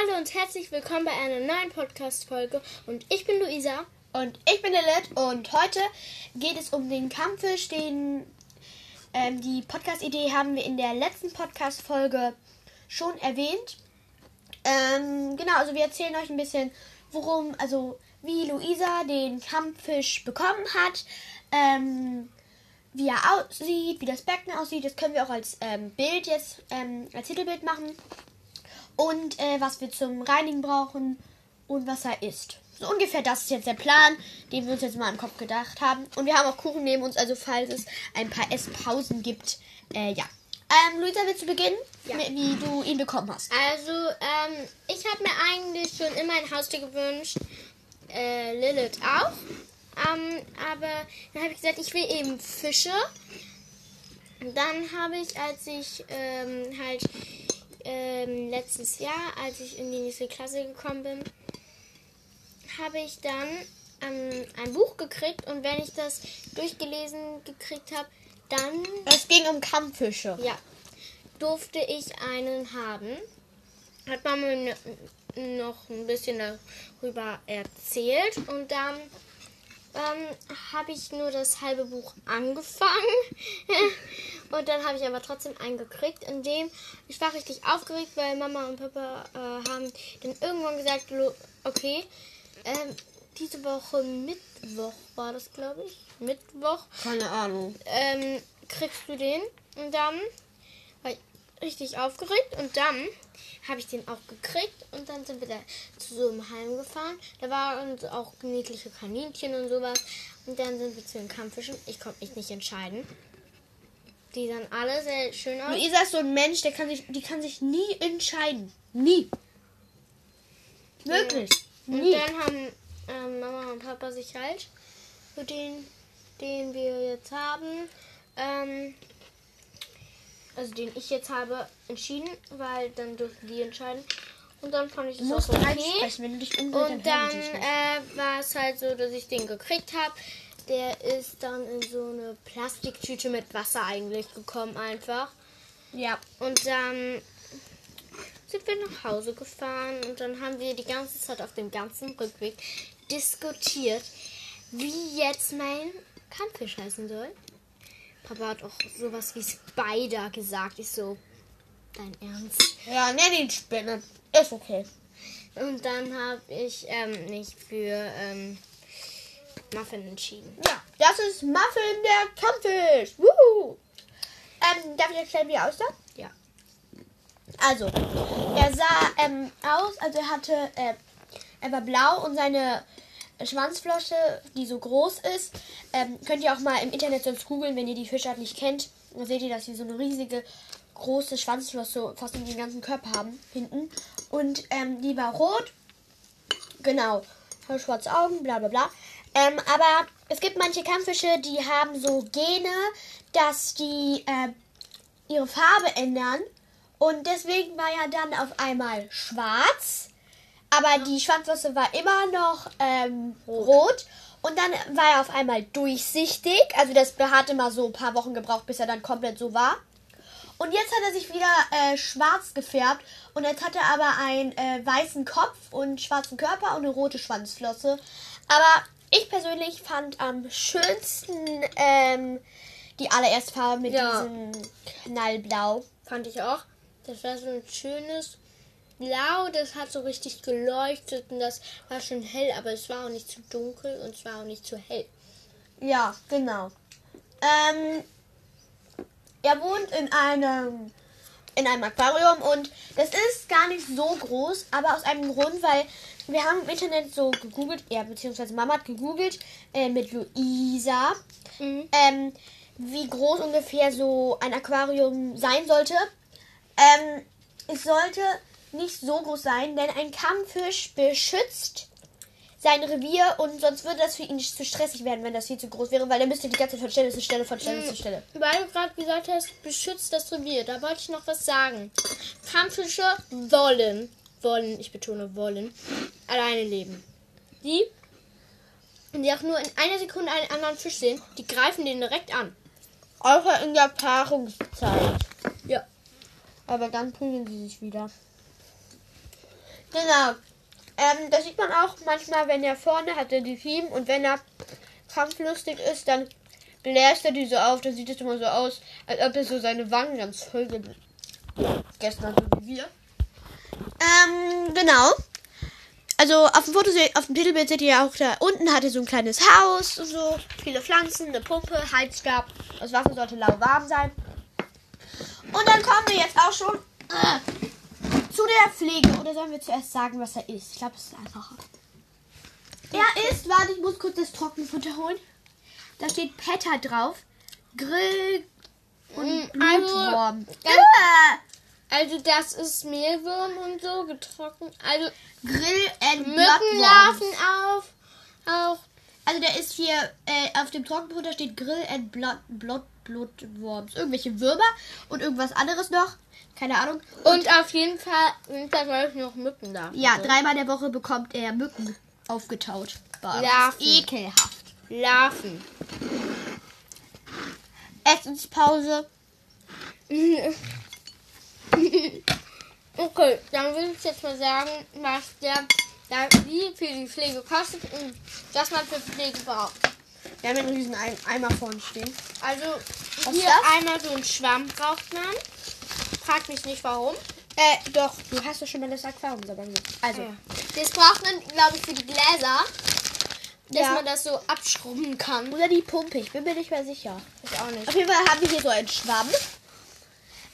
Hallo und herzlich willkommen bei einer neuen Podcast-Folge. Und ich bin Luisa. Und ich bin Lilith und heute geht es um den Kampffisch, den ähm, die Podcast-Idee haben wir in der letzten Podcast-Folge schon erwähnt. Ähm, genau, also wir erzählen euch ein bisschen, worum, also wie Luisa den Kampffisch bekommen hat, ähm, wie er aussieht, wie das Becken aussieht. Das können wir auch als ähm, Bild jetzt, ähm, als Titelbild machen. Und äh, was wir zum Reinigen brauchen und was er isst. So ungefähr das ist jetzt der Plan, den wir uns jetzt mal im Kopf gedacht haben. Und wir haben auch Kuchen neben uns, also falls es ein paar Esspausen gibt, äh, ja. Ähm, Luisa, willst du beginnen? Ja. Mit, wie du ihn bekommen hast. Also, ähm, ich habe mir eigentlich schon immer ein Haustier gewünscht. Äh, Lilith auch. Ähm, aber dann habe ich gesagt, ich will eben Fische. Dann habe ich, als ich ähm, halt ähm, letztes Jahr, als ich in die nächste Klasse gekommen bin, habe ich dann ähm, ein Buch gekriegt und wenn ich das durchgelesen gekriegt habe, dann Es ging um Kampffische. ja, durfte ich einen haben. Hat Mama mir noch ein bisschen darüber erzählt und dann ähm, habe ich nur das halbe Buch angefangen. Und dann habe ich aber trotzdem einen gekriegt, in dem ich war richtig aufgeregt, weil Mama und Papa äh, haben dann irgendwann gesagt, "Lo- okay, ähm, diese Woche Mittwoch war das, glaube ich, Mittwoch. Keine Ahnung. ähm, kriegst du den? Und dann ich richtig aufgeregt und dann habe ich den auch gekriegt und dann sind wir da zu so einem Heim gefahren. Da waren auch niedliche Kaninchen und sowas und dann sind wir zu den Kampffischen. Ich konnte mich nicht entscheiden. Die sahen alle sehr schön aus. Luisa ist so ein Mensch, der kann sich, die kann sich nie entscheiden. Nie. Wirklich. Und Nie. dann haben ähm, Mama und Papa sich halt für den, den wir jetzt haben, ähm, also den ich jetzt habe, entschieden, weil dann durften die entscheiden. Und dann fand ich es auch okay. reinsprechen, wenn du dich umdrehst, Und dann dann äh, war es halt so, dass ich den gekriegt habe. Der ist dann in so eine Plastiktüte mit Wasser eigentlich gekommen einfach. Ja. Und dann sind wir nach Hause gefahren und dann haben wir die ganze Zeit auf dem ganzen Rückweg diskutiert, wie jetzt mein Kampffisch heißen soll. Papa hat auch sowas wie Spider gesagt. Ich so, dein Ernst? Ja, nenn ihn Spinne. Ist okay. Und dann habe ich ähm, nicht für ähm, Muffin entschieden. Ja, das ist Muffin der Kampffisch. Wuhu. Ähm, darf ich erklären, wie er aussah? Ja. Also, er sah ähm, aus, also er hatte, äh, er war blau und seine Schwanzflosse, die so groß ist, ähm, könnt ihr auch mal im Internet sonst googeln, wenn ihr die Fischart nicht kennt. Dann seht ihr, dass sie so eine riesige, große Schwanzflosse fast in den ganzen Körper haben, hinten. Und ähm, die war rot, genau, schwarze Augen, bla bla bla. Ähm, aber es gibt manche Kampffische, die haben so Gene, dass die äh, ihre Farbe ändern. Und deswegen war er dann auf einmal schwarz. Aber die Schwanzflosse war immer noch ähm, rot. Und dann war er auf einmal durchsichtig. Also das hat immer so ein paar Wochen gebraucht, bis er dann komplett so war. Und jetzt hat er sich wieder äh, schwarz gefärbt. Und jetzt hat er aber einen äh, weißen Kopf und schwarzen Körper und eine rote Schwanzflosse. Aber ich persönlich fand am schönsten ähm, die allererste Farbe mit Ja. diesem Knallblau. Fand ich auch. Das war so ein schönes Blau, das hat so richtig geleuchtet und das war schon hell, aber es war auch nicht zu dunkel und es war auch nicht zu hell. Ja, genau. Ähm, er wohnt in einem in einem Aquarium und das ist gar nicht so groß, aber aus einem Grund, weil wir haben im Internet so gegoogelt, ja, beziehungsweise Mama hat gegoogelt äh, mit Luisa, Mhm. ähm, wie groß ungefähr so ein Aquarium sein sollte. Ähm, es sollte nicht so groß sein, denn ein Kampffisch beschützt sein Revier und sonst würde das für ihn zu stressig werden, wenn das viel zu groß wäre, weil er müsste die ganze Zeit von Stelle zu Stelle, von Stelle zu Stelle. Weil du gerade gesagt hast, beschützt das Revier. Da wollte ich noch was sagen. Kampffische wollen, wollen, ich betone wollen, alleine leben. Die, wenn die auch nur in einer Sekunde einen anderen Fisch sehen, die greifen den direkt an. Außer in der Paarungszeit. Ja. Aber dann prügeln sie sich wieder. Genau. Ähm, das sieht man auch manchmal, wenn er vorne hat er die Riemen und wenn er kampflustig ist, dann bläst er die so auf. Dann sieht es immer so aus, als ob er so seine Wangen ganz voll gegessen hat, so wie wir. Ähm, genau. Also auf dem Foto, auf dem Titelbild seht ihr ja auch da unten hatte so ein kleines Haus und so, viele Pflanzen, eine Pumpe, Heizstab. Das Wasser sollte lauwarm sein. Und dann kommen wir jetzt auch schon äh, zu der Pflege. Oder sollen wir zuerst sagen, was er ist? Ich glaube, es ist einfacher. Er ist, warte, ich muss kurz das Trockenfutter holen. Da steht Petter drauf. Grill und Mm, also, Blutwurm. ganz- Ah, Also das ist Mehlwurm und so getrocknet. Also Grill and Mückenlarven auf. Auch. Also der ist hier, äh, auf dem Trockenfutter steht Grill and Blood, Blood, Bloodworms. Irgendwelche Würmer und irgendwas anderes noch. Keine Ahnung. Und auf jeden Fall sind da glaube ich noch Mücken da. Ja, dreimal der Woche bekommt er Mücken aufgetaut. Larven. ekelhaft. Larven. Essenspause. Okay, dann will ich jetzt mal sagen, was der, wie viel die Pflege kostet und was man für Pflege braucht. Wir haben einen riesen Ei- Eimer vorne stehen. Also Was hier einmal so einen Schwamm braucht man. Frag mich nicht warum. Äh, doch, du hast ja schon mal das Aquarium gemacht. Also, Ja. Das braucht man, glaube ich, für die Gläser, dass Ja. man das so abschrubben kann. oder die Pumpe, ich bin mir nicht mehr sicher. Ich auch nicht. Auf jeden Fall haben wir hier so einen Schwamm.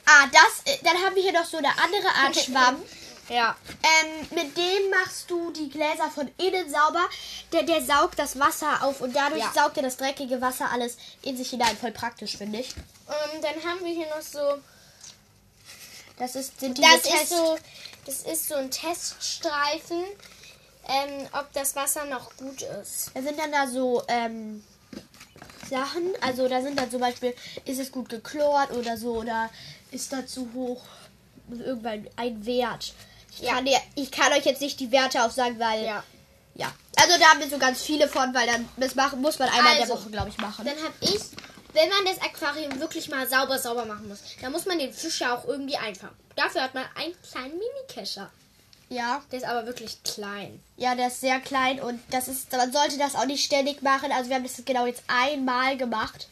Ah, das, äh, dann haben wir hier noch so eine andere Art Schwamm. Ja. Ähm, mit dem machst du die Gläser von innen sauber. Der, der saugt das Wasser auf und dadurch Ja. saugt er das dreckige Wasser alles in sich hinein. Voll praktisch, finde ich. Und dann haben wir hier noch so. Das ist, sind diese Das ist so, das ist so ein Teststreifen, ähm, ob das Wasser noch gut ist. Da sind dann da so ähm, Sachen. Also da sind dann zum Beispiel, ist es gut geklort oder so oder ist da zu hoch irgendwann ein Wert. Ich, Ja. kann, dir, ich kann euch jetzt nicht die Werte aufsagen, weil Ja. ja. Also da haben wir so ganz viele von, weil dann das machen, muss man einmal in der Also, Woche, glaube ich, machen. Dann habe ich, wenn man das Aquarium wirklich mal sauber sauber machen muss, dann muss man den Fisch ja auch irgendwie einfangen. Dafür hat man einen kleinen Mini-Kescher. Ja. Der ist aber wirklich klein. Ja, der ist sehr klein und das ist, man sollte das auch nicht ständig machen. Also wir haben das genau jetzt einmal gemacht,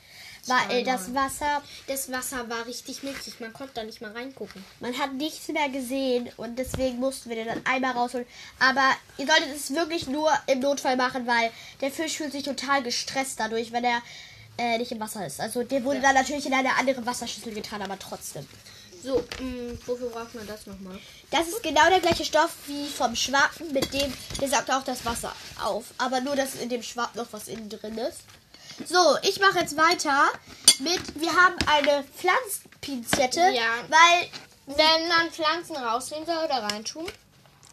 weil das Wasser, Das Wasser war richtig milchig, man konnte da nicht mal reingucken. man hat nichts mehr gesehen und deswegen mussten wir den dann einmal rausholen. Aber ihr solltet es wirklich nur im Notfall machen, weil der Fisch fühlt sich total gestresst dadurch, wenn er äh, nicht im Wasser ist. Also der wurde Ja. dann natürlich in eine andere Wasserschüssel getan, aber trotzdem. So, mh, wofür braucht man das nochmal? Das ist genau der gleiche Stoff wie vom Schwamm, mit dem, der saugt auch das Wasser auf. Aber nur, dass in dem Schwamm noch was innen drin ist. So, ich mache jetzt weiter mit, wir haben eine Pflanzenpinzette, Ja. weil, Wenn man Pflanzen rausnehmen soll oder reintun,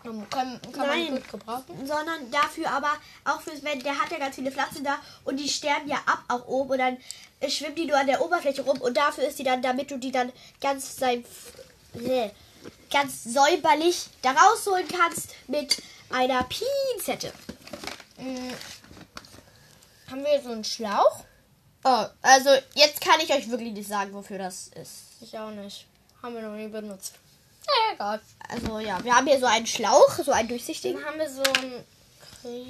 dann kann, kann man Nein. die gut gebrauchen. sondern dafür aber auch fürs, wenn, der hat ja ganz viele Pflanzen da und die sterben ja ab auch oben und dann äh, schwimmen die nur an der Oberfläche rum und dafür ist die dann, damit du die dann ganz sein, nee, ganz säuberlich da rausholen kannst mit einer Pinzette. Mh, haben wir so einen Schlauch? Oh, also jetzt kann ich euch wirklich nicht sagen, wofür das ist. Ich auch nicht. Haben wir noch nie benutzt. Ja, egal. Also ja, wir haben hier so einen Schlauch, so einen durchsichtigen. Dann haben wir so ein.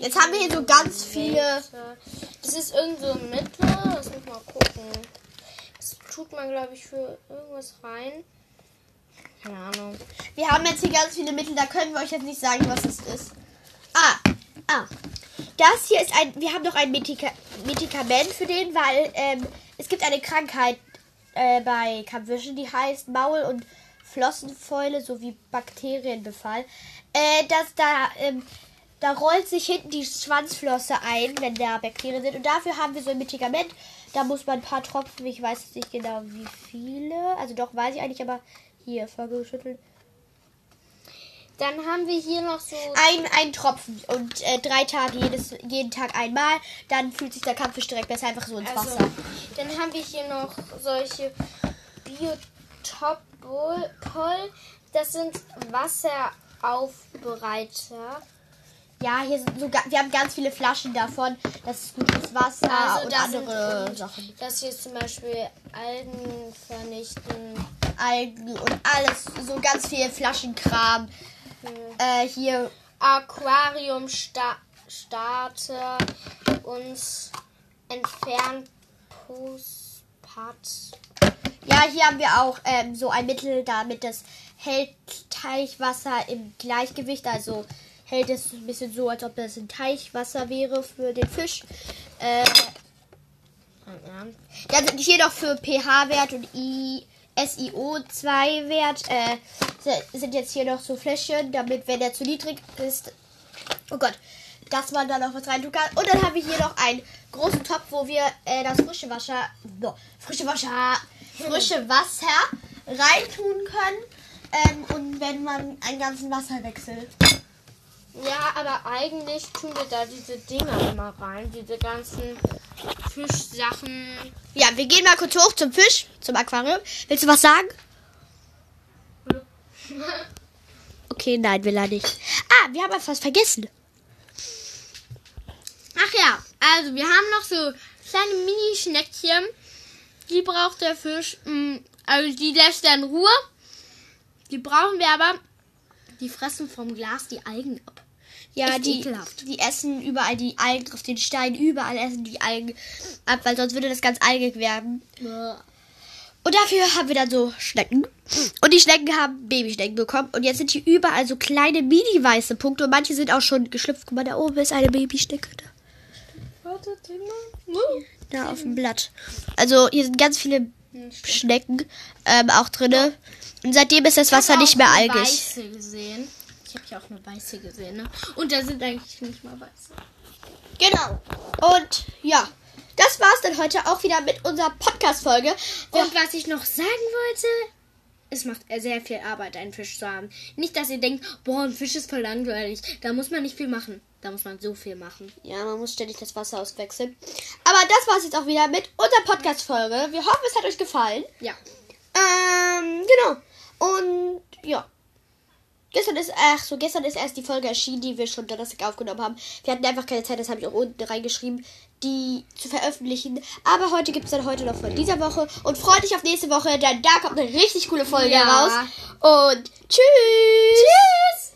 Jetzt haben wir hier so ganz viele- Das ist irgend so ein Mittel. Lass mich mal gucken. Das tut man, glaube ich, für irgendwas rein. Keine Ahnung. Wir haben jetzt hier ganz viele Mittel, da können wir euch jetzt nicht sagen, was es ist. Ah, ah. Das hier ist ein, wir haben noch ein Medika Medikament für den, weil ähm, es gibt eine Krankheit äh, bei Kampfwischen, die heißt Maul- und Flossenfäule sowie Bakterienbefall. Äh, dass da, ähm, da rollt sich hinten die Schwanzflosse ein, wenn da Bakterien sind. Und dafür haben wir so ein Medikament. Da muss man ein paar Tropfen, ich weiß nicht genau wie viele. Also doch, weiß ich eigentlich, aber hier, vorgeschüttelt. Dann haben wir hier noch so. Ein, ein Tropfen und äh, drei Tage, jedes, jeden Tag einmal. Dann fühlt sich der Kampffisch direkt besser einfach so ins Also, Wasser. dann haben wir hier noch solche Biotopol. Das sind Wasseraufbereiter. Ja, hier sind sogar, wir haben ganz viele Flaschen davon. Das ist gutes Wasser Also und andere sind, Sachen. Das hier ist zum Beispiel Algen vernichten. Algen und alles. So ganz viel Flaschenkram. Äh, hier Aquarium sta starte uns entfernt Puspat. Ja, hier haben wir auch ähm, so ein Mittel, damit das hält Teichwasser im Gleichgewicht. Also hält es ein bisschen so, als ob das ein Teichwasser wäre für den Fisch. Äh, dann hier noch für pH-Wert und I, SiO2-Wert äh, sind jetzt hier noch so Fläschchen, damit, wenn er zu niedrig ist, oh Gott, dass man da noch was reintun kann. Und dann haben wir hier noch einen großen Topf, wo wir äh, das frische Wasser, no, frische Wasser, frische Wasser reintun können. Ähm, und wenn man einen ganzen Wasserwechsel. Ja, aber eigentlich tun wir da diese Dinger immer rein, diese ganzen Fischsachen. Ja, wir gehen mal kurz hoch zum Fisch, zum Aquarium. Willst du was sagen? Okay, nein, will er nicht. Ah, wir haben etwas vergessen. Ach ja, also wir haben noch so kleine Mini-Schneckchen. Die braucht der Fisch. mm, Also die lässt er in Ruhe. Die brauchen wir aber. Die fressen vom Glas die Algen ab. Ja, Echt die, ekelhaft. die essen überall die Algen auf den Steinen, überall essen die Algen ab, weil sonst würde das ganz algig werden. Und dafür haben wir dann so Schnecken. Und die Schnecken haben Babyschnecken bekommen. Und jetzt sind hier überall so kleine mini-weiße Punkte. Und manche sind auch schon geschlüpft. Guck mal, da oben ist eine Babyschnecke. Da, Warte, da auf dem Blatt. Also hier sind ganz viele Schnecken ähm, auch drinne. Und seitdem ist das Wasser nicht mehr algig. Weiße gesehen. Ich habe ja auch eine weiße gesehen, ne? Und da sind eigentlich nicht mal weiße. Genau. Und ja, das war's dann heute auch wieder mit unserer Podcast-Folge. Und was ich noch sagen wollte, es macht sehr viel Arbeit, einen Fisch zu haben. Nicht, dass ihr denkt, boah, ein Fisch ist voll langweilig. Da muss man nicht viel machen. Da muss man so viel machen. Ja, man muss ständig das Wasser auswechseln. Aber das war's jetzt auch wieder mit unserer Podcast-Folge. Wir hoffen, es hat euch gefallen. Ja. Ähm, genau. Und ja. Gestern ist, ach so, gestern ist erst die Folge erschienen, die wir schon Donnerstag aufgenommen haben. Wir hatten einfach keine Zeit, das habe ich auch unten reingeschrieben, die zu veröffentlichen. Aber heute gibt es dann heute noch von dieser Woche. Und freut dich auf nächste Woche, denn da kommt eine richtig coole Folge Ja. raus. Und tschüss. Tschüss.